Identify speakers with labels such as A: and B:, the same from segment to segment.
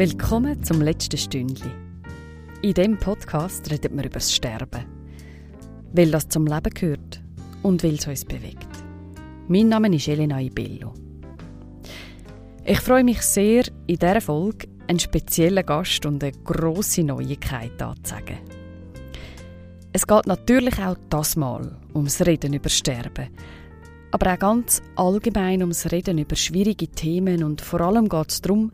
A: Willkommen zum letzten Stündli. In diesem Podcast redet wir über das Sterben. Weil das zum Leben gehört und weil es uns bewegt. Mein Name ist Elena Ibello. Ich freue mich sehr, in dieser Folge einen speziellen Gast und eine grosse Neuigkeit anzusagen. Es geht natürlich auch das Mal ums Reden über Sterben, aber auch ganz allgemein ums Reden über schwierige Themen und vor allem geht es darum,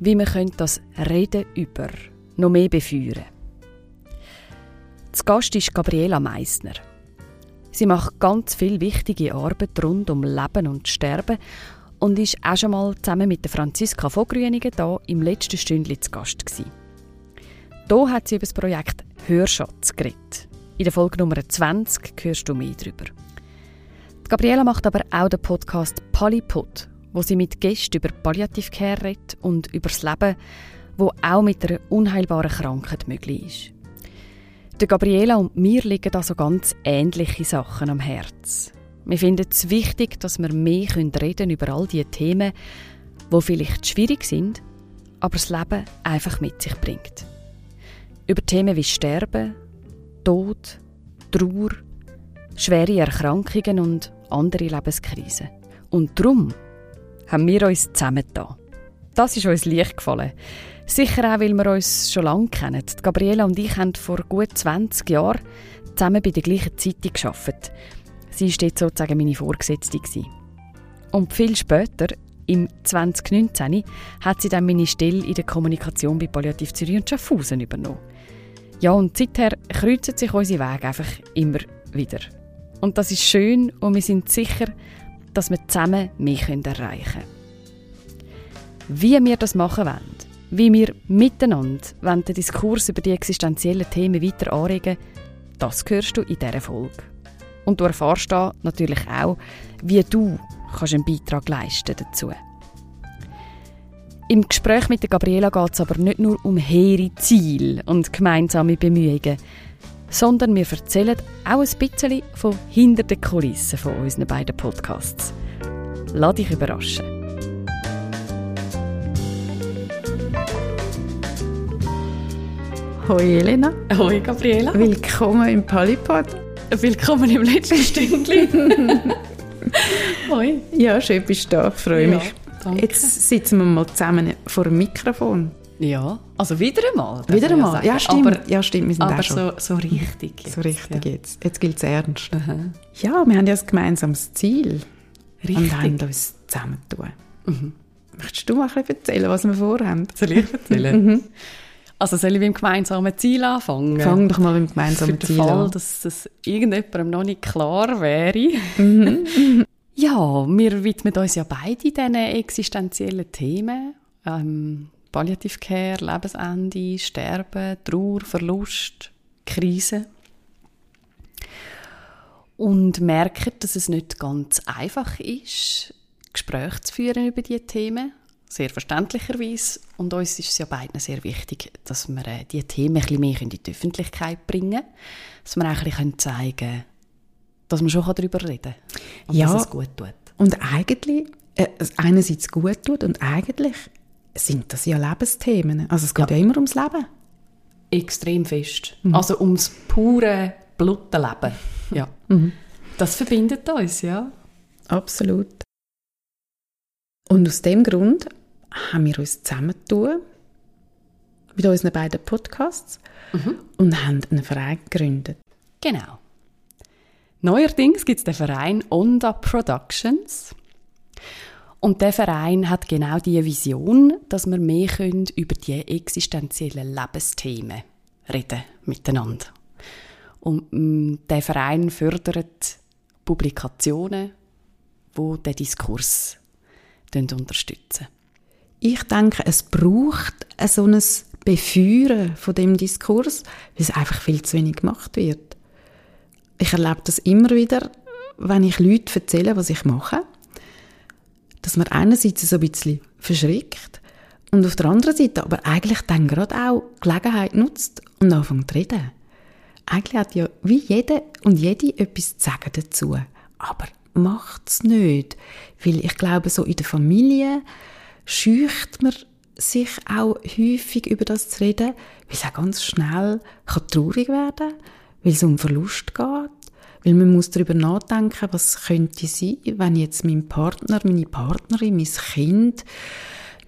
A: wie man das Reden über noch mehr befeuern Das Gast ist Gabriela Meissner. Sie macht ganz viel wichtige Arbeit rund um Leben und Sterben und ist auch schon mal zusammen mit der Franziska von Grüningen da im letzten Stündchen zu Gast gewesen. Hier hat sie über das Projekt Hörschatz geredet. In der Folge Nummer 20 hörst du mehr darüber. Gabriela macht aber auch den Podcast Polypod, wo sie mit Gästen über Palliative Care redet und über das Leben, wo auch mit einer unheilbaren Krankheit möglich ist. Der Gabriela und mir liegen da so ganz ähnliche Sachen am Herz. Wir finden es wichtig, dass wir mehr reden über all diese Themen, die vielleicht schwierig sind, aber das Leben einfach mit sich bringt. Über Themen wie Sterben, Tod, Trauer, schwere Erkrankungen und andere Lebenskrisen. Und darum haben wir uns zusammengetan. Das ist uns leicht gefallen. Sicher auch, weil wir uns schon lange kennen. Gabriela und ich haben vor gut 20 Jahren zusammen bei der gleichen Zeitung gearbeitet. Sie war dort sozusagen meine Vorgesetzte. Und viel später, im 2019, hat sie dann meine Stelle in der Kommunikation bei Palliativ Zürich und Schaffhausen übernommen. Ja, und seither kreuzen sich unsere Wege einfach immer wieder. Und das ist schön und wir sind sicher, dass wir zusammen mehr erreichen können. Wie wir das machen wollen, wie wir miteinander den Diskurs über die existenziellen Themen weiter anregen, das hörst du in dieser Folge. Und du erfährst da natürlich auch, wie du kannst einen Beitrag leisten dazu. Im Gespräch mit der Gabriela geht es aber nicht nur um hehre Ziele und gemeinsame Bemühungen, sondern wir erzählen auch ein bisschen von hinter den Kulissen von unseren beiden Podcasts. Lass dich überraschen.
B: Hoi Elena.
A: Hoi Gabriela.
B: Willkommen im Polypod.
A: Willkommen im letzten Stündchen.
B: Hoi. Ja, schön bist du da. Ich freue ja, mich. Danke. Jetzt sitzen wir mal zusammen vor dem Mikrofon.
A: Ja, also wieder einmal.
B: Wieder einmal, ja, stimmt. Aber, ja, stimmt, wir sind
A: aber
B: schon.
A: So, so richtig
B: jetzt. So richtig ja. jetzt. Jetzt gilt es ernst. Aha. Ja, wir haben ja ein gemeinsames Ziel. Richtig. Und haben uns zusammentun. Mhm. Möchtest du mal ein bisschen erzählen, was wir vorhaben?
A: Soll ich erzählen? mhm. Also soll ich mit dem gemeinsamen Ziel anfangen?
B: Fang doch mal mit dem gemeinsamen
A: Ziel Fall, an. dass das irgendjemandem noch nicht klar wäre. Mhm. ja, wir widmen uns ja beide diesen existenziellen Themen. Ähm, Palliative Care, Lebensende, Sterben, Trauer, Verlust, Krise. Und merken, dass es nicht ganz einfach ist, Gespräche zu führen über diese Themen. Sehr verständlicherweise. Und uns ist es ja beiden sehr wichtig, dass wir äh, diese Themen ein bisschen mehr in die Öffentlichkeit bringen können. Dass wir auch ein bisschen zeigen können, dass man schon darüber reden kann. Und
B: ja,
A: dass es gut tut.
B: Und eigentlich, äh, einerseits gut tut und eigentlich sind das ja Lebensthemen. Also es geht ja, ja immer ums Leben.
A: Extrem fest. Mhm. Also ums pure Blutenleben. Ja. Mhm. Das verbindet uns, ja.
B: Absolut. Und aus dem Grund haben wir uns zusammengetan mit unseren beiden Podcasts mhm. und haben einen Verein gegründet.
A: Genau. Neuerdings gibt es den Verein Onda Productions. Und der Verein hat genau die Vision, dass wir mehr können über die existenziellen Lebensthemen reden miteinander. Und mm, der Verein fördert Publikationen, wo den Diskurs unterstützen.
B: Ich denke, es braucht so ein Befeuern von dem Diskurs, weil es einfach viel zu wenig gemacht wird. Ich erlebe das immer wieder, wenn ich Leute erzähle, was ich mache dass man einerseits so ein bisschen verschrickt und auf der anderen Seite aber eigentlich dann gerade auch Gelegenheit nutzt und anfängt zu reden. Eigentlich hat ja wie jeder und jede etwas zu sagen dazu. Aber macht es nicht. Weil ich glaube, so in der Familie schücht man sich auch häufig über das zu reden, weil es auch ganz schnell kann traurig werden weil es um Verlust geht, weil man muss darüber nachdenken, was könnte sein, wenn jetzt mein Partner, meine Partnerin, mein Kind,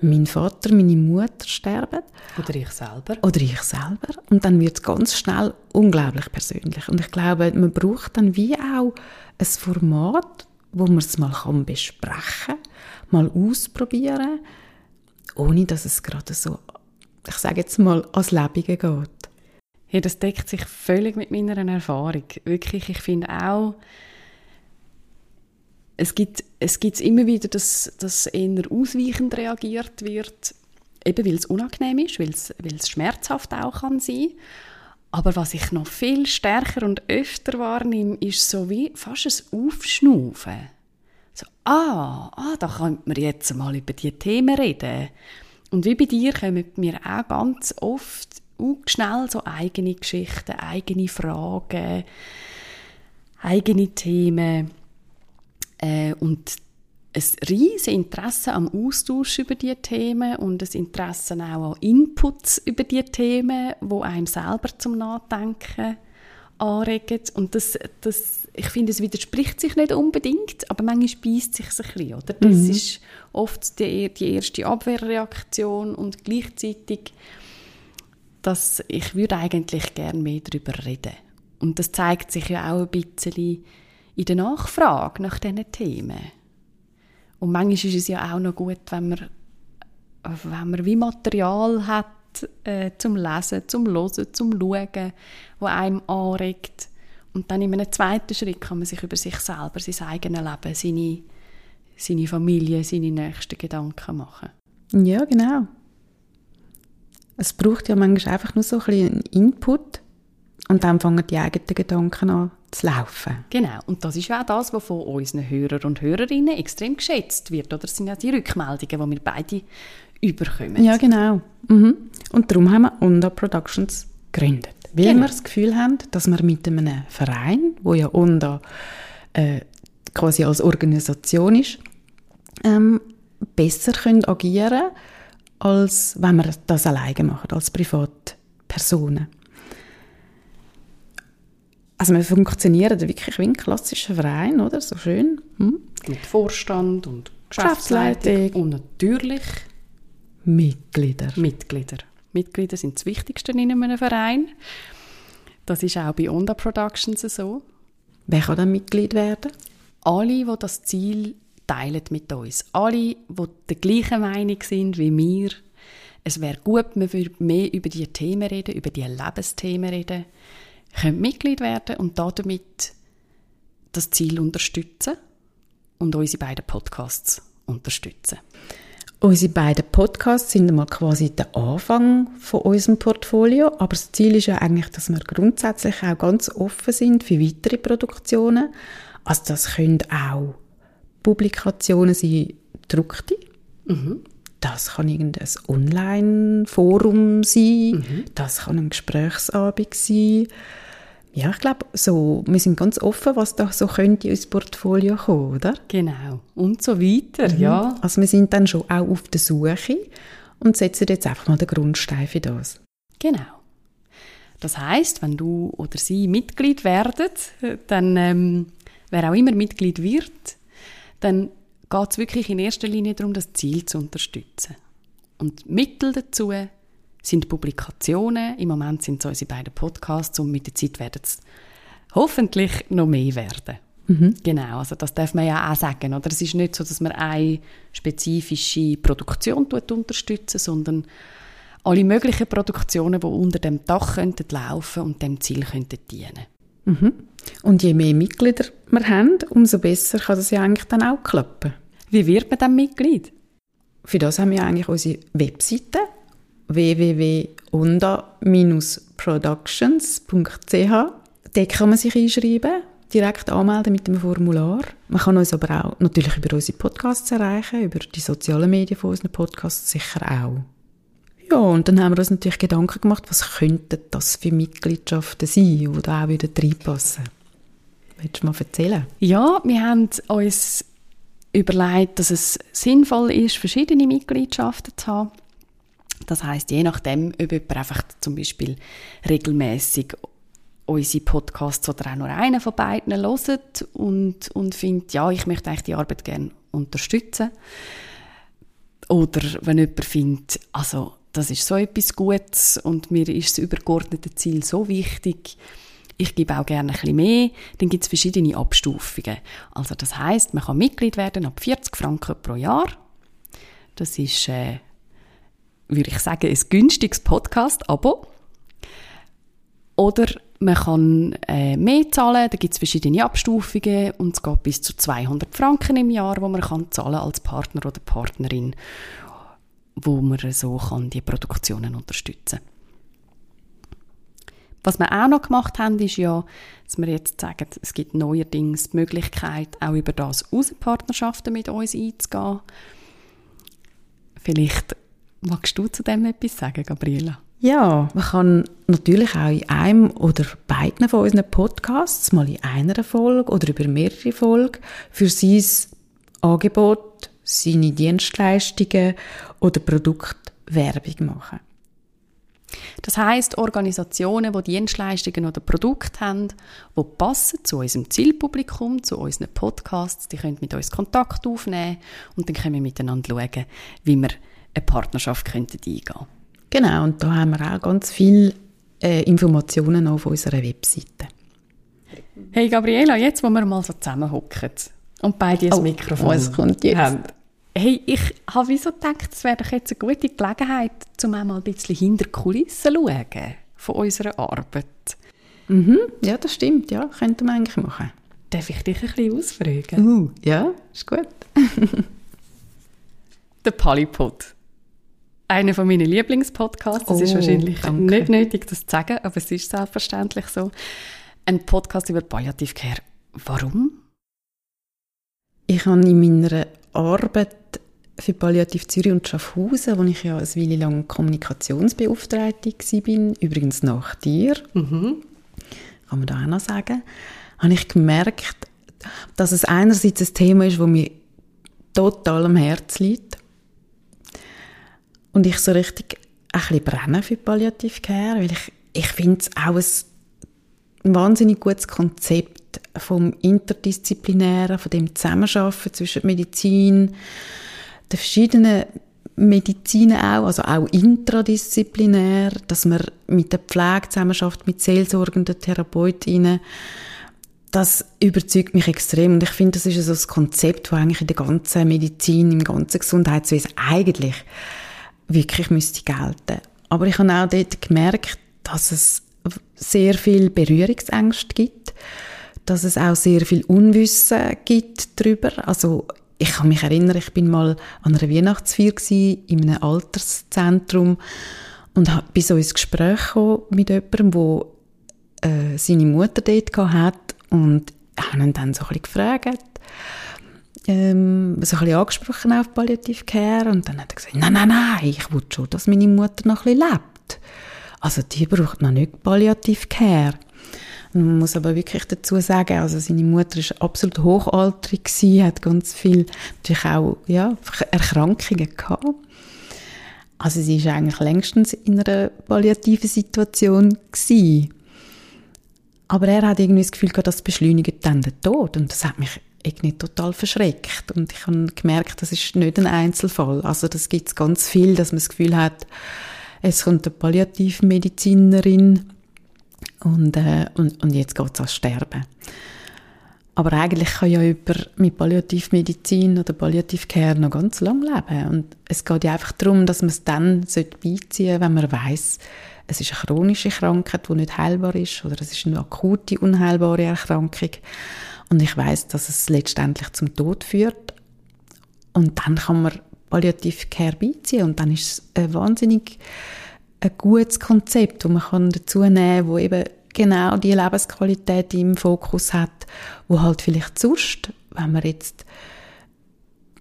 B: mein Vater, meine Mutter sterben.
A: Oder ich selber.
B: Oder ich selber. Und dann wird es ganz schnell unglaublich persönlich. Und ich glaube, man braucht dann wie auch ein Format, wo man es mal kann besprechen kann, mal ausprobieren, ohne dass es gerade so, ich sage jetzt mal, ans Lebige geht.
A: Hey, das deckt sich völlig mit meiner Erfahrung. Wirklich, ich finde auch, es gibt es gibt immer wieder, dass, dass eher ausweichend reagiert wird, eben weil es unangenehm ist, weil es, schmerzhaft auch kann sein aber was ich noch viel stärker und öfter wahrnehme, ist so wie fast ein Aufschnaufen. So, ah, ah, da könnte man jetzt mal über die Themen reden. Und wie bei dir kommen mir auch ganz oft auch schnell so eigene Geschichten, eigene Fragen, eigene Themen. Äh, und ein riesiges Interesse am Austausch über diese Themen und ein Interesse auch an Inputs über diese Themen, wo einem selber zum Nachdenken anregen. Und das, das, ich finde, es widerspricht sich nicht unbedingt, aber manchmal beißt sich ein bisschen, oder? Das mhm. ist oft die, die erste Abwehrreaktion und gleichzeitig, dass ich würde eigentlich gerne mehr darüber reden. Und das zeigt sich ja auch ein bisschen in der Nachfrage nach diesen Themen. Und manchmal ist es ja auch noch gut, wenn man, wenn man wie Material hat äh, zum Lesen, zum Hören, zum Schauen, wo einem anregt. Und dann in einem zweiten Schritt kann man sich über sich selber, sein eigenes Leben, seine, seine Familie, seine nächsten Gedanken machen.
B: Ja, genau. Es braucht ja manchmal einfach nur so ein bisschen Input und dann fangen die eigenen Gedanken an zu laufen.
A: Genau, und das ist auch das, was von unseren Hörern und Hörerinnen extrem geschätzt wird. Oder das sind ja die Rückmeldungen, die wir beide überkommen.
B: Ja, genau. Mhm. Und darum haben wir Onda Productions gegründet. Weil genau. wir das Gefühl haben, dass wir mit einem Verein, wo ja Onda äh, quasi als Organisation ist, ähm, besser können agieren können, als wenn wir das alleine machen, als Privatpersonen. Also wir funktionieren wirklich wie ein klassischer Verein, oder? So schön. Hm?
A: Mit Vorstand und Geschäftsleitung und natürlich
B: Mitglieder.
A: Mitglieder. Mitglieder sind das Wichtigste in einem Verein. Das ist auch bei Onda Productions so.
B: Wer kann dann Mitglied werden?
A: Alle, die das Ziel teilen mit uns. Alle, die der gleichen Meinung sind wie wir. Es wäre gut, man würde mehr über diese Themen reden, über diese Lebensthemen reden können Mitglied werden und damit das Ziel unterstützen und unsere beiden Podcasts unterstützen.
B: Unsere beiden Podcasts sind einmal quasi der Anfang von unserem Portfolio, aber das Ziel ist ja eigentlich, dass wir grundsätzlich auch ganz offen sind für weitere Produktionen. Also das können auch Publikationen sein, gedruckte. Mhm. Das kann irgendein Online-Forum sein, mhm. das kann ein Gesprächsabend sein ja, ich glaube, so, wir sind ganz offen, was da so könnte ins Portfolio kommen, oder?
A: Genau. Und so weiter, mhm. ja.
B: Also wir sind dann schon auch auf der Suche und setzen jetzt einfach mal den Grundstein für das.
A: Genau. Das heißt, wenn du oder sie Mitglied werdet, dann, ähm, wer auch immer Mitglied wird, dann geht es wirklich in erster Linie darum, das Ziel zu unterstützen. Und Mittel dazu sind Publikationen. Im Moment sind es unsere beiden Podcasts und mit der Zeit werden es hoffentlich noch mehr werden. Mhm. Genau, also das darf man ja auch sagen. Oder? Es ist nicht so, dass man eine spezifische Produktion unterstützen sondern alle möglichen Produktionen, die unter dem Dach könnten laufen und dem Ziel könnten dienen.
B: Mhm. Und je mehr Mitglieder wir haben, umso besser kann das ja eigentlich dann auch klappen.
A: Wie wird man dann Mitglied?
B: Für das haben wir eigentlich unsere Webseite www.onda-productions.ch. Dort kann man sich einschreiben, direkt anmelden mit dem Formular. Man kann uns aber auch natürlich über unsere Podcasts erreichen, über die sozialen Medien von unseren Podcasts sicher auch. Ja, und dann haben wir uns natürlich Gedanken gemacht, was könnten das für Mitgliedschaften sein, die da auch wieder reinpassen. Willst du mal erzählen?
A: Ja, wir haben uns überlegt, dass es sinnvoll ist, verschiedene Mitgliedschaften zu haben Das heißt, je nachdem, ob jemand einfach zum Beispiel regelmäßig unsere Podcasts oder auch nur einen von beiden hört und, und findet, ja, ich möchte eigentlich die Arbeit gerne unterstützen. Oder wenn jemand findet, also das ist so etwas Gutes und mir ist das übergeordnete Ziel so wichtig, ich gebe auch gerne ein bisschen mehr, dann gibt es verschiedene Abstufungen. Also das heißt, man kann Mitglied werden ab 40 Franken pro Jahr. Das ist, äh, würde ich sagen, ein günstiges Podcast-Abo. Oder man kann äh, mehr zahlen, da gibt es verschiedene Abstufungen und es geht bis zu 200 Franken im Jahr, wo man kann zahlen als Partner oder Partnerin, wo man so kann die Produktionen unterstützen. Was wir auch noch gemacht haben, ist ja, dass wir jetzt sagen, es gibt neuerdings die Möglichkeit, auch über das Außenpartnerschaften mit uns einzugehen. Vielleicht magst du zu dem etwas sagen, Gabriela?
B: Ja, man kann natürlich auch in einem oder beiden von unseren Podcasts, mal in einer Folge oder über mehrere Folgen, für sein Angebot, seine Dienstleistungen oder Produkt Werbung machen.
A: Das heißt, Organisationen, die Dienstleistungen oder Produkte haben, die passen zu unserem Zielpublikum, zu unseren Podcasts, die können mit uns Kontakt aufnehmen und dann können wir miteinander schauen, wie wir eine Partnerschaft könnten eingehen könnten.
B: Genau, und da haben wir auch ganz viele äh, Informationen auf unserer Webseite.
A: Hey Gabriela, jetzt, wo wir mal so zusammenhocken und beide das oh, Mikrofon
B: was kommt jetzt? haben.
A: Hey, ich habe wieso gedacht, es wäre doch jetzt eine gute Gelegenheit, um einmal ein bisschen hinter die Kulissen zu schauen von unserer Arbeit.
B: Mhm, ja, das stimmt, ja, könnte man eigentlich machen.
A: Darf ich dich ein bisschen ausfragen?
B: Uh, ja, ist gut.
A: Der Polypod einer von meinen Lieblingspodcasts. Es oh, ist wahrscheinlich danke. nicht nötig, das zu sagen, aber es ist selbstverständlich so. Ein Podcast über Palliativcare. Warum?
B: Ich habe in meiner Arbeit für Palliativ Zürich und Schaffhausen, wo ich ja eine Weile lang Kommunikationsbeauftragte war, übrigens nach dir, mhm. kann man da auch noch sagen, habe ich gemerkt, dass es einerseits ein Thema ist, das mir total am Herzen liegt und ich so richtig ein bisschen brenne für Palliativcare, weil ich, ich finde es auch ein wahnsinnig gutes Konzept vom Interdisziplinären, von dem Zusammenarbeiten zwischen Medizin, den verschiedenen Medizinen auch, also auch intradisziplinär, dass man mit der Pflege zusammenarbeitet, mit seelsorgenden Therapeutinnen, das überzeugt mich extrem und ich finde, das ist so ein Konzept, das eigentlich in der ganzen Medizin, im ganzen Gesundheitswesen eigentlich wirklich müsste gelten. Aber ich habe auch dort gemerkt, dass es sehr viel Berührungsängste gibt, dass es auch sehr viel Unwissen gibt darüber. Also ich kann mich erinnern, ich bin mal an einer Weihnachtsfeier in einem Alterszentrum und bis so ins Gespräch mit jemandem, der äh, seine Mutter dort hat und habe ihn dann so ein bisschen gefragt, ähm, so ein bisschen angesprochen auf Palliative Care und dann hat er gesagt, nein, nein, nein, ich will schon, dass meine Mutter noch ein bisschen lebt. Also die braucht noch nicht Palliative Care. Man muss aber wirklich dazu sagen, also seine Mutter ist absolut hochaltrig gewesen, hat ganz viel, natürlich auch, ja, Erkrankungen gehabt. Also sie ist eigentlich längstens in einer palliativen Situation gewesen. Aber er hat irgendwie das Gefühl gehabt, das beschleunigt dann den Tod. Und das hat mich irgendwie total verschreckt. Und ich habe gemerkt, das ist nicht ein Einzelfall. Also das gibt es ganz viel, dass man das Gefühl hat, es kommt eine Palliativmedizinerin und, äh, und, und jetzt geht es ans Sterben. Aber eigentlich kann ja jemand mit Palliativmedizin oder Palliativcare noch ganz lang leben. Und es geht ja einfach darum, dass man es dann beiziehen sollte, wenn man weiß, es ist eine chronische Krankheit, die nicht heilbar ist, oder es ist eine akute, unheilbare Erkrankung. Und ich weiß, dass es letztendlich zum Tod führt. Und dann kann man Palliative Care beiziehen und dann ist es ein wahnsinnig ein gutes Konzept, das man dazu nehmen kann, wo eben genau die Lebensqualität im Fokus hat, wo halt vielleicht sonst, wenn man jetzt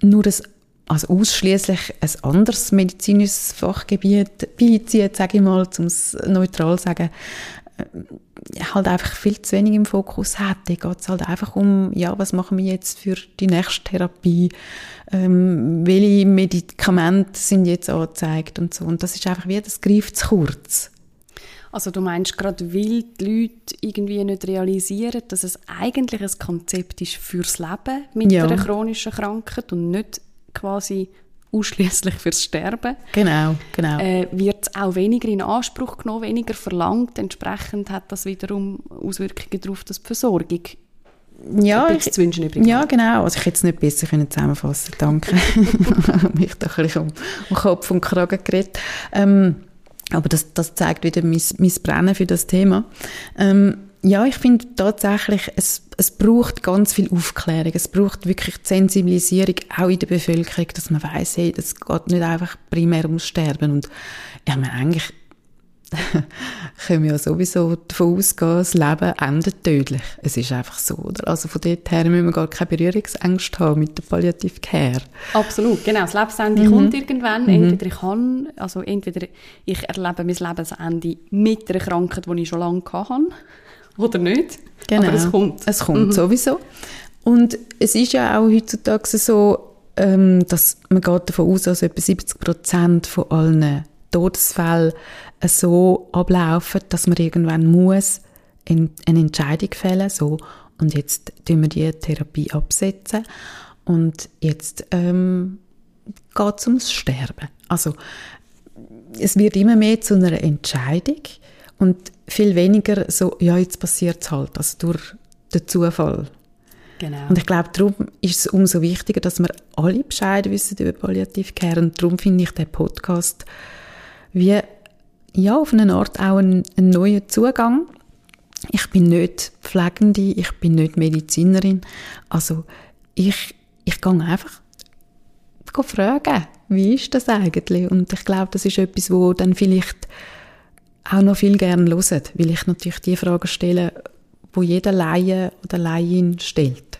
B: nur das also ausschließlich ein anderes medizinisches Fachgebiet beizieht, sage ich mal, um es neutral zu sagen, halt einfach viel zu wenig im Fokus hat. Da geht es halt einfach um, ja, was machen wir jetzt für die nächste Therapie? Ähm, welche Medikamente sind jetzt angezeigt und so. Und das ist einfach wie, das greift zu kurz.
A: Also du meinst gerade, weil die Leute irgendwie nicht realisieren, dass es eigentlich ein Konzept ist fürs Leben mit ja. einer chronischen Krankheit und nicht quasi ausschließlich fürs Sterben.
B: Genau, genau.
A: Äh, wird auch weniger in Anspruch genommen, weniger verlangt. Entsprechend hat das wiederum Auswirkungen darauf, dass die Versorgung
B: ja, ich, zu wünschen übrig Ja, genau. Also ich hätte es nicht besser können zusammenfassen Danke. mich da ein bisschen um, um Kopf und Kragen geredet. Ähm, aber das, das zeigt wieder mein, mein Brennen für das Thema. Ähm, ja, ich finde tatsächlich, es, es braucht ganz viel Aufklärung. Es braucht wirklich die Sensibilisierung auch in der Bevölkerung, dass man weiß, hey, das geht nicht einfach primär ums Sterben. Und ja, man eigentlich können wir ja sowieso davon ausgehen, das Leben endet tödlich. Es ist einfach so, oder? Also von dort her müssen wir gar keine Berührungsängste haben mit der Palliative Care.
A: Absolut, genau. Das Lebensende mhm. kommt irgendwann. Mhm. Entweder ich kann, also entweder ich erlebe mein Lebensende mit einer Krankheit, die ich schon lange hatte, oder nicht.
B: Genau. Aber es kommt. Es kommt mhm. sowieso. Und es ist ja auch heutzutage so, ähm, dass man geht davon aus, dass etwa 70 Prozent von allen Todesfällen so ablaufen, dass man irgendwann muss eine Entscheidung fällen so und jetzt tun wir die Therapie absetzen und jetzt ähm, geht es ums Sterben. Also es wird immer mehr zu einer Entscheidung und viel weniger so, ja, jetzt passiert es halt, also durch den Zufall. Genau. Und ich glaube, darum ist es umso wichtiger, dass wir alle Bescheid wissen über Palliativcare und darum finde ich den Podcast wie ja, auf eine Art auch ein, ein neuer Zugang. Ich bin nicht Pflegende, ich bin nicht Medizinerin. Also ich, ich gehe einfach fragen, wie ist das eigentlich? Und ich glaube, das ist etwas, wo dann vielleicht auch noch viel gerne hören, weil ich natürlich die Fragen stelle, wo jeder Laie oder Laien stellt.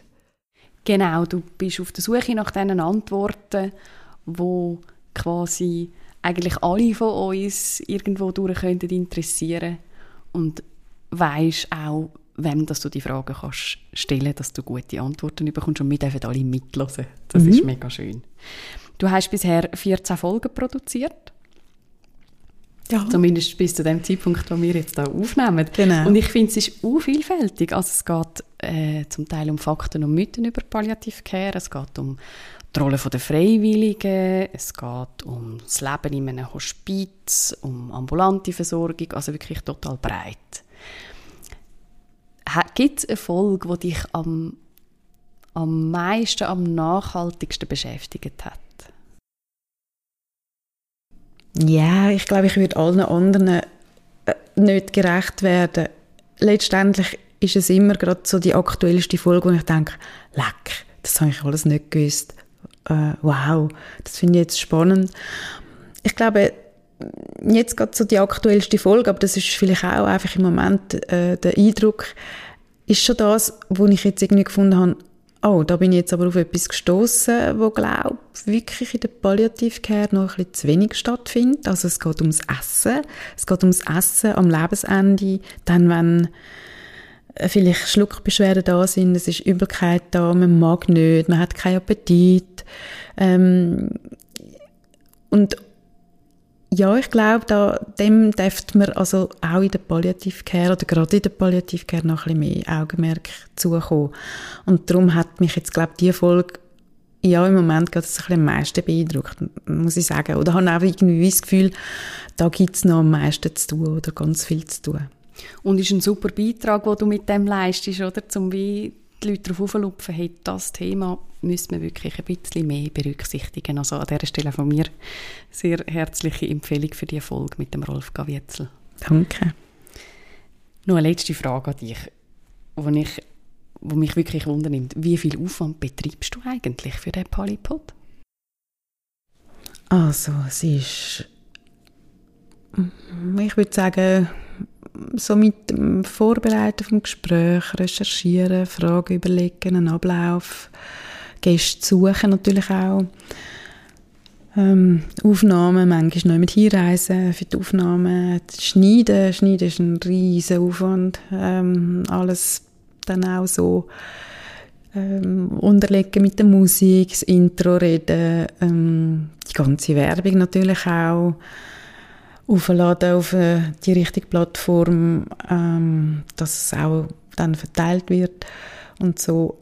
A: Genau, du bist auf der Suche nach diesen Antworten, wo quasi eigentlich alle von uns irgendwo durch könnten interessieren und weisst auch, wem dass du die Fragen kannst stellen, dass du gute Antworten bekommst und wir dürfen alle mitlosen. Das mhm. ist mega schön. Du hast bisher 14 Folgen produziert. Ja. Zumindest bis zu dem Zeitpunkt, wo wir jetzt hier aufnehmen. Genau. Und ich finde, es ist auch vielfältig. Also es geht äh, zum Teil um Fakten und Mythen über Palliative Care, es geht um die Rolle der Freiwilligen, es geht um das Leben in einem Hospiz, um ambulante Versorgung, also wirklich total breit. Gibt es eine Folge, die dich am, am meisten, am nachhaltigsten beschäftigt hat?
B: Ja, ich glaube, ich würde allen anderen äh, nicht gerecht werden. Letztendlich ist es immer gerade so die aktuellste Folge, wo ich denke, leck, das habe ich alles nicht gewusst äh, wow, das finde ich jetzt spannend. Ich glaube, jetzt gerade so die aktuellste Folge, aber das ist vielleicht auch einfach im Moment äh, der Eindruck, ist schon das, wo ich jetzt irgendwie gefunden habe, oh, da bin ich jetzt aber auf etwas gestoßen, wo glaube wirklich in der Palliativcare noch ein bisschen zu wenig stattfindet. Also es geht ums Essen, es geht ums Essen am Lebensende, dann wenn vielleicht Schluckbeschwerden da sind, es ist Übelkeit da, man mag nicht, man hat keinen Appetit. Ähm, und ja, ich glaube, da, dem dürfte man also auch in der Palliativcare oder gerade in der Palliativcare noch ein bisschen mehr Augenmerk zukommen. Und darum hat mich jetzt, glaube ich, diese Folge ja, im Moment ein bisschen am meisten beeindruckt, muss ich sagen. Oder habe auch irgendwie das Gefühl, da gibt es noch am meisten zu tun oder ganz viel zu tun.
A: Und ist ein super Beitrag, den du mit dem leistest, oder? Um wie die Leute darauf auflupfen, hey, das Thema müssen wir wirklich ein bisschen mehr berücksichtigen. Also an dieser Stelle von mir sehr herzliche Empfehlung für die Folge mit dem Rolf Gavietzel.
B: Danke.
A: Noch eine letzte Frage an dich, wo, ich, wo mich wirklich wundernimmt. Wie viel Aufwand betreibst du eigentlich für den Polypod?
B: Also, es ist, ich würde sagen, so mit dem Vorbereiten vom Gespräch, Recherchieren, Fragen überlegen, einen Ablauf, Gäste suchen natürlich auch. ähm, Aufnahmen, manchmal noch mit hinreisen für die Aufnahmen, schneiden, schneiden ist ein riesen Aufwand, ähm, alles dann auch so ähm, unterlegen mit der Musik, das Intro reden, ähm, die ganze Werbung natürlich auch aufladen auf äh, die richtige Plattform, ähm, dass es auch dann verteilt wird und so.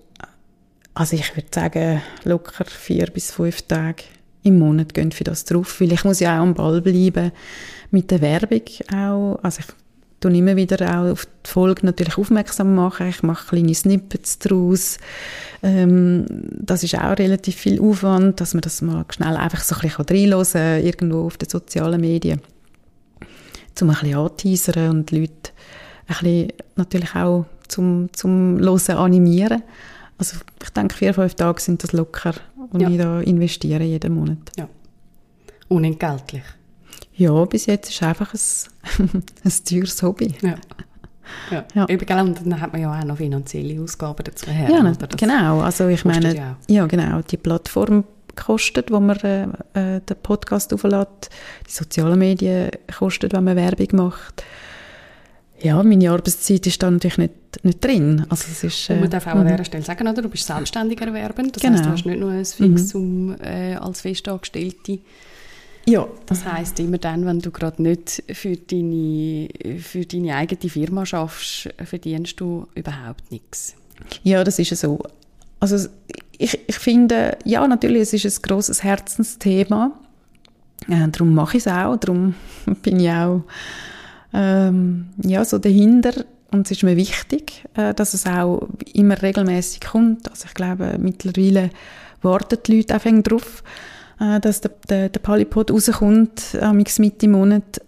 B: Also ich würde sagen, locker vier bis fünf Tage im Monat gehen für das drauf, weil ich muss ja auch am Ball bleiben mit der Werbung auch. Also ich tue immer wieder auch auf die Folge natürlich aufmerksam machen. Ich mache kleine Snippets daraus. Ähm, das ist auch relativ viel Aufwand, dass man das mal schnell einfach so ein bisschen reinhören kann, irgendwo auf den sozialen Medien. Um ein bisschen anzuteasern und die Leute ein bisschen natürlich auch zum, zum Hören animieren. Also ich denke, vier, fünf Tage sind das locker, und ja. ich da investiere jeden Monat.
A: Ja. Unentgeltlich?
B: Ja, bis jetzt ist es einfach ein, ein teures Hobby.
A: Ja. Ja. ja. Eben, und dann hat man ja auch noch finanzielle Ausgaben dazu her.
B: Ja, genau. Also ich meine, ja, genau. Die Plattform kostet, wo man äh, äh, den Podcast auflädt. Die sozialen Medien kostet, wenn man Werbung macht. Ja, meine Arbeitszeit ist da natürlich nicht, nicht drin. Also es ist,
A: äh, Und man darf auch an dieser Stelle sagen, oder? du bist selbstständig erwerbend. Das genau. heißt, du hast nicht nur ein Fixum mhm. äh, als Festangestellte.
B: Ja.
A: Das heißt immer dann, wenn du gerade nicht für deine, für deine eigene Firma schaffst, verdienst du überhaupt nichts.
B: Ja, das ist so. Also ich, ich finde, ja, natürlich, es ist ein grosses Herzensthema. Äh, darum mache ich es auch. Darum bin ich auch ähm, ja, so dahinter. Und es ist mir wichtig, äh, dass es auch immer regelmäßig kommt. Also ich glaube, mittlerweile warten die Leute einfach darauf, äh, dass der, der, der Polypod rauskommt, äh, Mitte im Monat.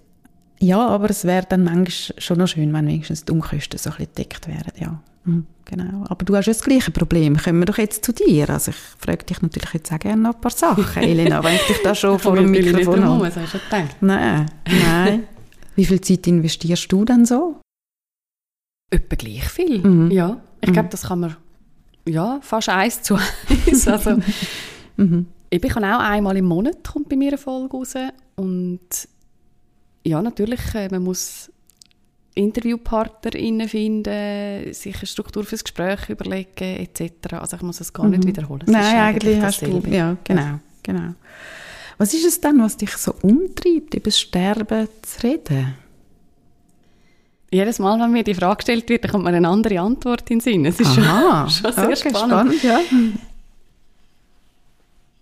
B: Ja, aber es wäre dann manchmal schon noch schön, wenn wenigstens die Umkosten so ein bisschen gedeckt wären, ja. Mhm, genau. Aber du hast ja das gleiche Problem. Kommen wir doch jetzt zu dir. Also ich frage dich natürlich jetzt auch gerne noch ein paar Sachen, Elena, wenn ich dich da schon vor dem Mikrofon habe.
A: Nicht hast du gedacht?
B: Nein, nein. Wie viel Zeit investierst du dann so?
A: Etwa gleich viel, mhm. ja. Ich mhm. glaube, das kann man, ja, fast eins zu eins. Also, mhm. Ich kann auch einmal im Monat kommt bei mir eine Folge raus und ja, natürlich, äh, man muss InterviewpartnerInnen finden, sich eine Struktur fürs Gespräch überlegen etc. Also ich muss es gar nicht mhm. wiederholen.
B: Das Nein, eigentlich, hast du, ja, genau, genau. Was ist es dann, was dich so umtreibt, über das Sterben zu reden?
A: Jedes Mal, wenn mir die Frage gestellt wird, kommt mir eine andere Antwort in den Sinn. Es ist
B: Aha, schon, schon sehr okay, spannend. spannend ja.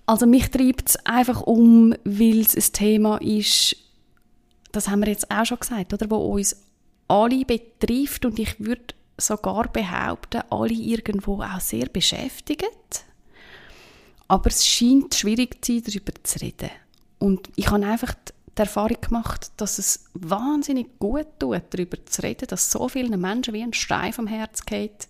A: Also mich treibt es einfach um, weil es ein Thema ist, das haben wir jetzt auch schon gesagt, oder, wo uns alle betrifft und ich würde sogar behaupten, alle irgendwo auch sehr beschäftigt. Aber es scheint schwierig zu sein, darüber zu reden. Und ich habe einfach die Erfahrung gemacht, dass es wahnsinnig gut tut, darüber zu reden, dass so vielen Menschen wie ein Stein vom Herz geht.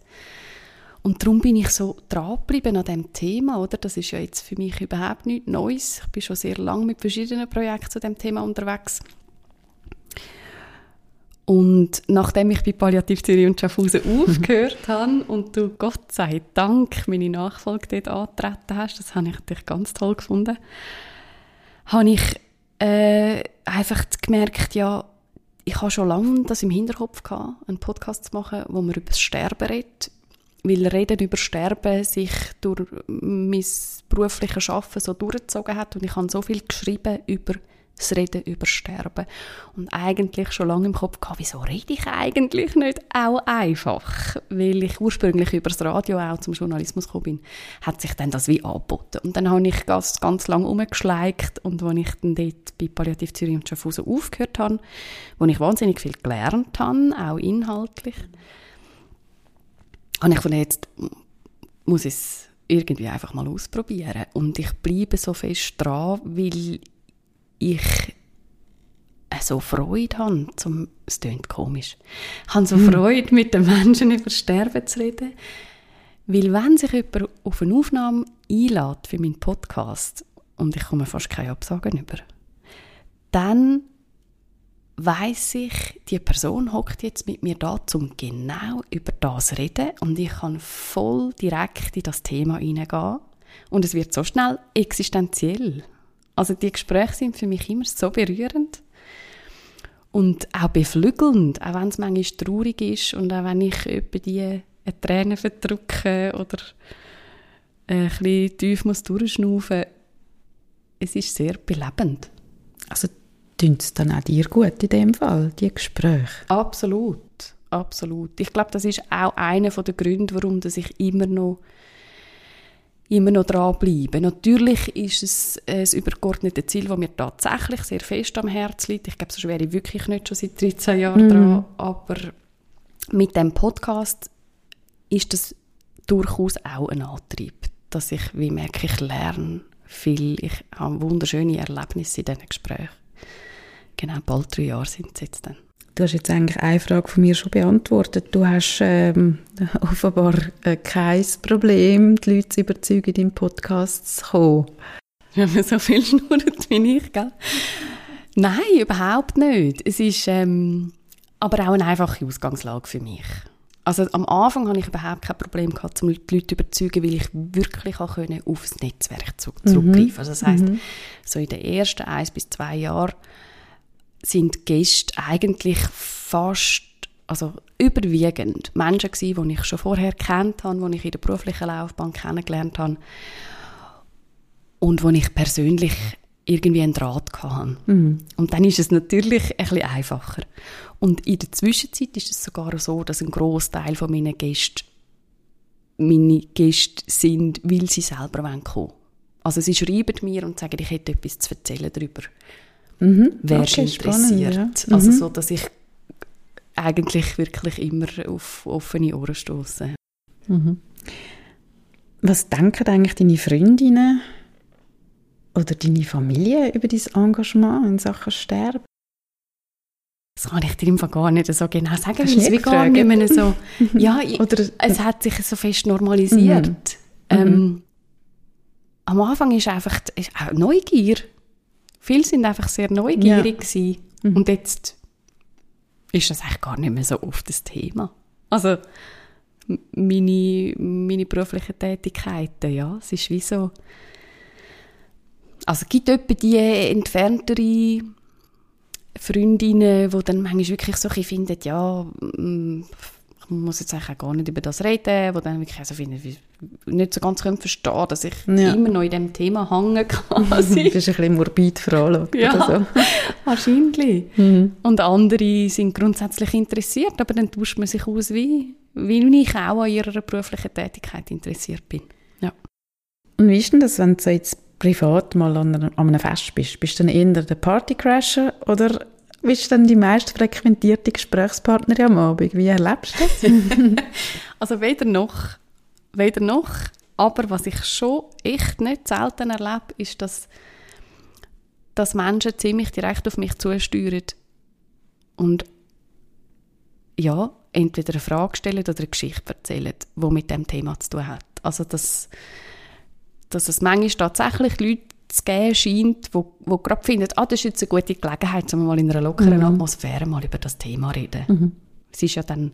A: Und darum bin ich so dran geblieben an diesem Thema, oder? Das ist ja jetzt für mich überhaupt nichts Neues. Ich bin schon sehr lange mit verschiedenen Projekten zu dem Thema unterwegs. Und nachdem ich bei Palliativ Zürich und Schaffhausen aufgehört habe und du Gott sei Dank meine Nachfolge dort angetreten hast, das habe ich natürlich ganz toll gefunden, habe ich äh, einfach gemerkt, ja, ich habe schon lange das im Hinterkopf gehabt, einen Podcast zu machen, wo man über das Sterben redet, weil Reden über Sterben sich durch mein berufliches Arbeiten so durchgezogen hat und ich habe so viel geschrieben über das Reden über Sterben. Und eigentlich schon lange im Kopf gehabt, wieso rede ich eigentlich nicht auch einfach? Weil ich ursprünglich über das Radio auch zum Journalismus gekommen bin, hat sich dann das wie angeboten. Und dann habe ich ganz, ganz lange umgeschleicht und als ich dann dort bei Palliativ Zürich und Schaffhausen aufgehört habe, wo ich wahnsinnig viel gelernt habe, auch inhaltlich, habe ich von jetzt muss ich es irgendwie einfach mal ausprobieren. Und ich bleibe so fest dran, weil ich so Freude habe, zum, es klingt komisch, habe so. Freude, mit den Menschen über Sterben zu reden, weil wenn sich jemand auf eine Aufnahme einlädt für meinen Podcast und ich komme fast keine Absagen über, dann weiß ich, die Person hockt jetzt mit mir da, um genau über das zu reden und ich kann voll direkt in das Thema hineingehen und es wird so schnell existenziell. Also die Gespräche sind für mich immer so berührend und auch beflügelnd, auch wenn es manchmal traurig ist und auch wenn ich etwa die eine Träne verdrücke oder ein bisschen tief muss durchschnaufen es ist sehr belebend.
B: Also tun es dann auch dir gut in dem Fall, die Gespräche?
A: Absolut, absolut. Ich glaube, das ist auch einer der Gründe, warum dass ich immer noch immer noch dranbleiben. Natürlich ist es ein übergeordnetes Ziel, das mir tatsächlich sehr fest am Herzen liegt. Ich glaube, so wäre ich wirklich nicht schon seit 13 Jahren mhm. dran. Aber mit dem Podcast ist das durchaus auch ein Antrieb, dass ich, wie merke, ich lerne viel. Ich habe wunderschöne Erlebnisse in diesen Gesprächen. Genau, bald drei Jahre sind es jetzt dann.
B: Du hast jetzt eigentlich eine Frage von mir schon beantwortet. Du hast ähm, offenbar äh, kein Problem, die Leute zu überzeugen, in deinen Podcast zu kommen.
A: Wenn man so viel schnurrt wie ich, gell? Nein, überhaupt nicht. Es ist ähm, aber auch eine einfache Ausgangslage für mich. Also am Anfang hatte ich überhaupt kein Problem gehabt, um die Leute zu überzeugen, weil ich wirklich auch können auf das Netzwerk zurückgreifen konnte. Also das heisst, mhm. so in den ersten eins bis zwei Jahren sind Gäste eigentlich fast, also überwiegend Menschen gewesen, die ich schon vorher kennt habe, die ich in der beruflichen Laufbahn kennengelernt habe und wo ich persönlich irgendwie einen Draht hatte. Mhm. Und dann ist es natürlich ein bisschen einfacher. Und in der Zwischenzeit ist es sogar so, dass ein Großteil von meinen Gästen meine Gäste sind, weil sie selber kommen wollen. Also sie schreiben mir und sagen, ich hätte etwas zu erzählen darüber. Mhm. Wer okay, interessiert. Spannend, ja. Also mhm. so, dass ich eigentlich wirklich immer auf offene Ohren stoße.
B: Mhm. Was denken eigentlich deine Freundinnen oder deine Familie über dein Engagement in Sachen Sterben?
A: Das kann ich dir im Fall gar nicht so genau sagen, weil es wie gar nicht mehr so, ja, Oder, es hat sich so fest normalisiert. Mhm. Ähm, mhm. am Anfang ist einfach ist auch Neugier. Viele sind einfach sehr neugierig ja. Mhm. und jetzt ist das eigentlich gar nicht mehr so oft das Thema. Also meine, meine beruflichen Tätigkeiten, ja, es ist wie so, also es gibt etwa die entferntere Freundinnen, die dann manchmal wirklich so finden, ja, muss jetzt eigentlich auch gar nicht über das reden, die dann wirklich so finden, nicht so ganz können verstehen dass ich ja. immer noch in diesem Thema hängen kann.
B: das ist ein bisschen morbid veranlagt
A: ja, oder so. wahrscheinlich. Mhm. Und andere sind grundsätzlich interessiert, aber dann tauscht man sich aus, wie, wie ich auch an ihrer beruflichen Tätigkeit interessiert bin. Ja.
B: Und wie ist denn das, wenn du jetzt privat mal an einem, an einem Fest bist, bist du dann eher der Partycrasher oder bist dann die meist frequentierte Gesprächspartnerin am Abend? Wie erlebst du das?
A: also weder noch, weder noch, aber was ich schon echt nicht selten erlebe, ist, dass, dass Menschen ziemlich direkt auf mich zusteuern und ja, entweder eine Frage stellen oder eine Geschichte erzählen, die mit dem Thema zu tun hat. Also dass dass es manchmal tatsächlich Leute zu geben scheint, die, die gerade finden, ah, das ist jetzt eine gute Gelegenheit, um mal in einer lockeren mhm. Atmosphäre mal über das Thema reden. Mhm. Es ist ja dann,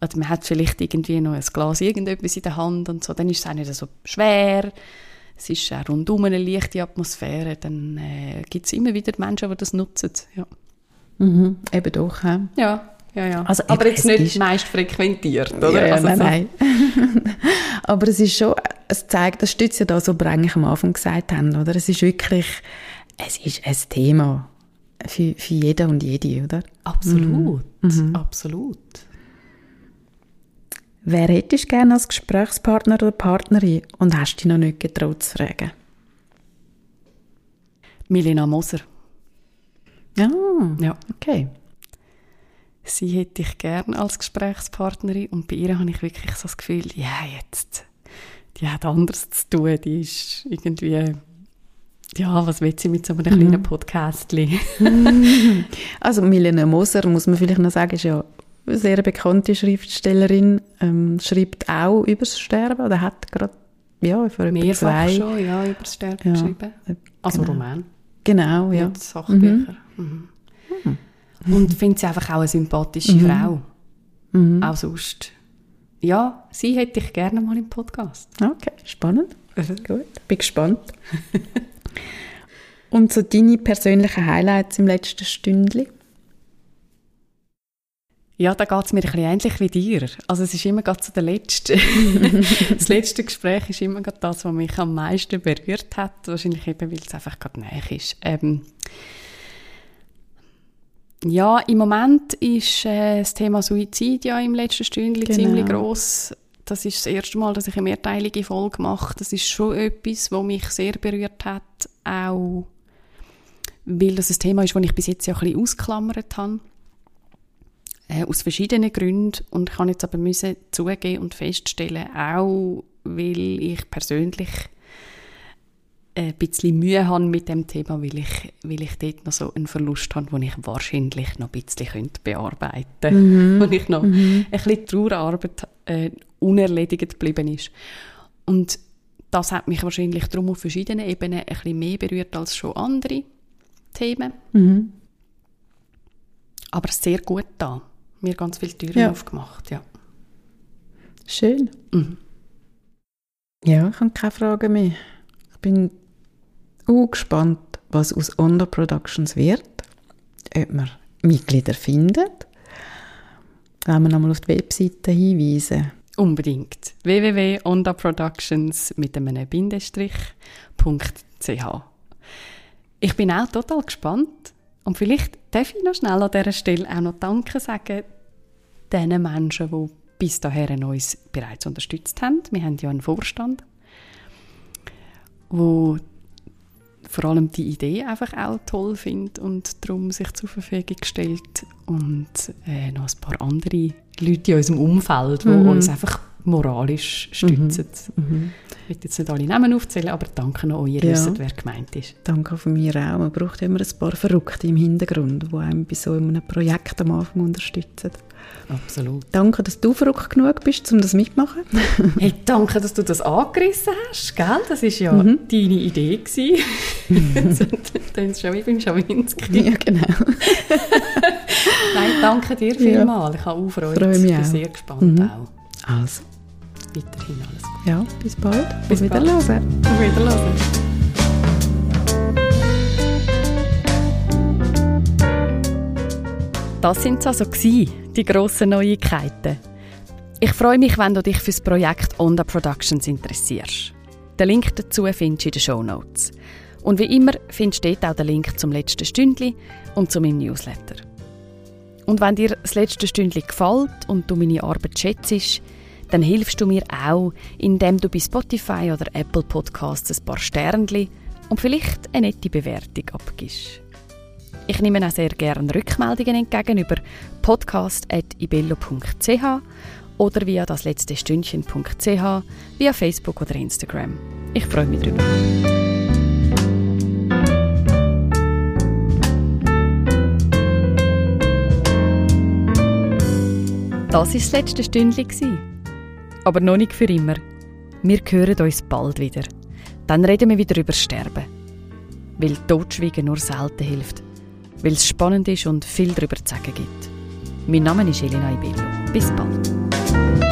A: also man hat vielleicht irgendwie noch ein Glas irgendetwas in der Hand und so, dann ist es auch nicht so schwer, es ist auch rundum eine leichte Atmosphäre, dann äh, gibt es immer wieder Menschen, die das nutzen. Ja.
B: Mhm. Eben doch, he?
A: Ja. Ja, ja. Also, aber jetzt nicht ist... meist frequentiert, oder?
B: Ja,
A: also
B: nein, so. nein. aber es ist schon, es zeigt, das stützt ja das, was wir eigentlich am Anfang gesagt haben, oder? Es ist wirklich, es ist ein Thema für, für jeden und jede, oder?
A: Absolut, mhm. mhm. absolut.
B: Wer hättest du gerne als Gesprächspartner oder Partnerin und hast dich noch nicht getraut zu fragen?
A: Milena Moser.
B: Ja, ja. okay
A: sie hätte ich gerne als Gesprächspartnerin und bei ihr habe ich wirklich so das Gefühl, ja, jetzt, die hat anderes zu tun, die ist irgendwie, ja, was will sie mit so einem mhm. kleinen Podcast?
B: also Milena Moser, muss man vielleicht noch sagen, ist ja eine sehr bekannte Schriftstellerin, ähm, schreibt auch über das Sterben oder hat gerade ja, für
A: Mehrfach zwei. schon, ja, über das Sterben ja, geschrieben. Also genau. Roman.
B: Genau, ja.
A: Mit Sachbücher. Mhm. Mhm. Und finde sie einfach auch eine sympathische mhm. Frau. Mhm. Auch sonst. Ja, sie hätte ich gerne mal im Podcast.
B: Okay, spannend. Gut, bin gespannt. Und so deine persönlichen Highlights im letzten Stündchen?
A: Ja, da geht es mir ein bisschen ähnlich wie dir. Also es ist immer gerade so der letzte. das letzte Gespräch ist immer gerade das, was mich am meisten berührt hat. Wahrscheinlich eben, weil es einfach gerade näher ist. Ähm, ja, im Moment ist äh, das Thema Suizid ja im letzten Stündchen genau. ziemlich groß. Das ist das erste Mal, dass ich eine mehrteilige Folge mache. Das ist schon etwas, was mich sehr berührt hat, auch weil das ein Thema ist, das ich bis jetzt ja ein bisschen ausklammert habe. Äh, aus verschiedenen Gründen. Und ich kann jetzt aber müssen zugeben und feststellen, auch weil ich persönlich ein bisschen Mühe habe mit dem Thema, weil ich, weil ich dort noch so einen Verlust habe, den ich wahrscheinlich noch ein bisschen bearbeiten könnte. Mhm. Und ich noch mhm. ein bisschen Trauerarbeit äh, unerledigt geblieben ist. Und das hat mich wahrscheinlich darum auf verschiedenen Ebenen ein bisschen mehr berührt als schon andere Themen. Mhm. Aber sehr gut da. Mir ganz viele Türen ja. aufgemacht, ja.
B: Schön. Mhm. Ja, ich habe keine Fragen mehr. Ich bin auch gespannt, was aus Onda Productions wird. Ob man Mitglieder findet. Wenn wir nochmal auf die Webseite hinweisen.
A: Unbedingt. www.ondaproductions mit einem Bindestrich.ch Ich bin auch total gespannt. Und vielleicht darf ich noch schnell an dieser Stelle auch noch Danke sagen den Menschen, die bis dahin uns bereits unterstützt haben. Wir haben ja einen Vorstand, wo vor allem die Idee einfach auch toll findet und darum sich zur Verfügung stellt und äh, noch ein paar andere Leute in unserem Umfeld, die mhm. uns einfach moralisch stützen. Mhm. Mhm. Ich will jetzt nicht alle Namen aufzählen, aber danke an euch, ihr ja. wisst, wer gemeint ist.
B: Danke von mir auch. Man braucht immer ein paar Verrückte im Hintergrund, die einem bei so einem Projekt am Anfang unterstützen.
A: Absolut.
B: Danke, dass du verrückt genug bist, um das mitzumachen.
A: hey, danke, dass du das angerissen hast, gell? Das war ja mhm. deine Idee. Mhm. Dann ist schon wie beim Schawinski.
B: Ja, genau.
A: Nein, danke dir vielmals. Ja. Ich habe auch Freude. Freue mich ich bin auch. sehr gespannt mhm. auch.
B: Also.
A: Weiterhin alles gut.
B: Ja, bis bald.
A: Bis, bis wieder Auf Wiederhören. Das sind also die grossen Neuigkeiten. Ich freue mich, wenn du dich für das Projekt Onda Productions interessierst. Den Link dazu findest du in den Show Notes. Und wie immer findest du dort auch den Link zum letzten Stündli und zu meinem Newsletter. Und wenn dir das letzte Stündli gefällt und du meine Arbeit schätzt, dann hilfst du mir auch, indem du bei Spotify oder Apple Podcasts ein paar Sternchen und vielleicht eine nette Bewertung abgibst. Ich nehme auch sehr gerne Rückmeldungen entgegen über podcast.ibello.ch oder via das letzte Stündchen.ch, via Facebook oder Instagram. Ich freue mich drüber. Das war das letzte Stündchen. Aber noch nicht für immer. Wir hören uns bald wieder. Dann reden wir wieder über Sterben. Weil Totschweigen nur selten hilft weil es spannend ist und viel darüber zu sagen gibt. Mein Name ist Elena Ibello. Bis bald.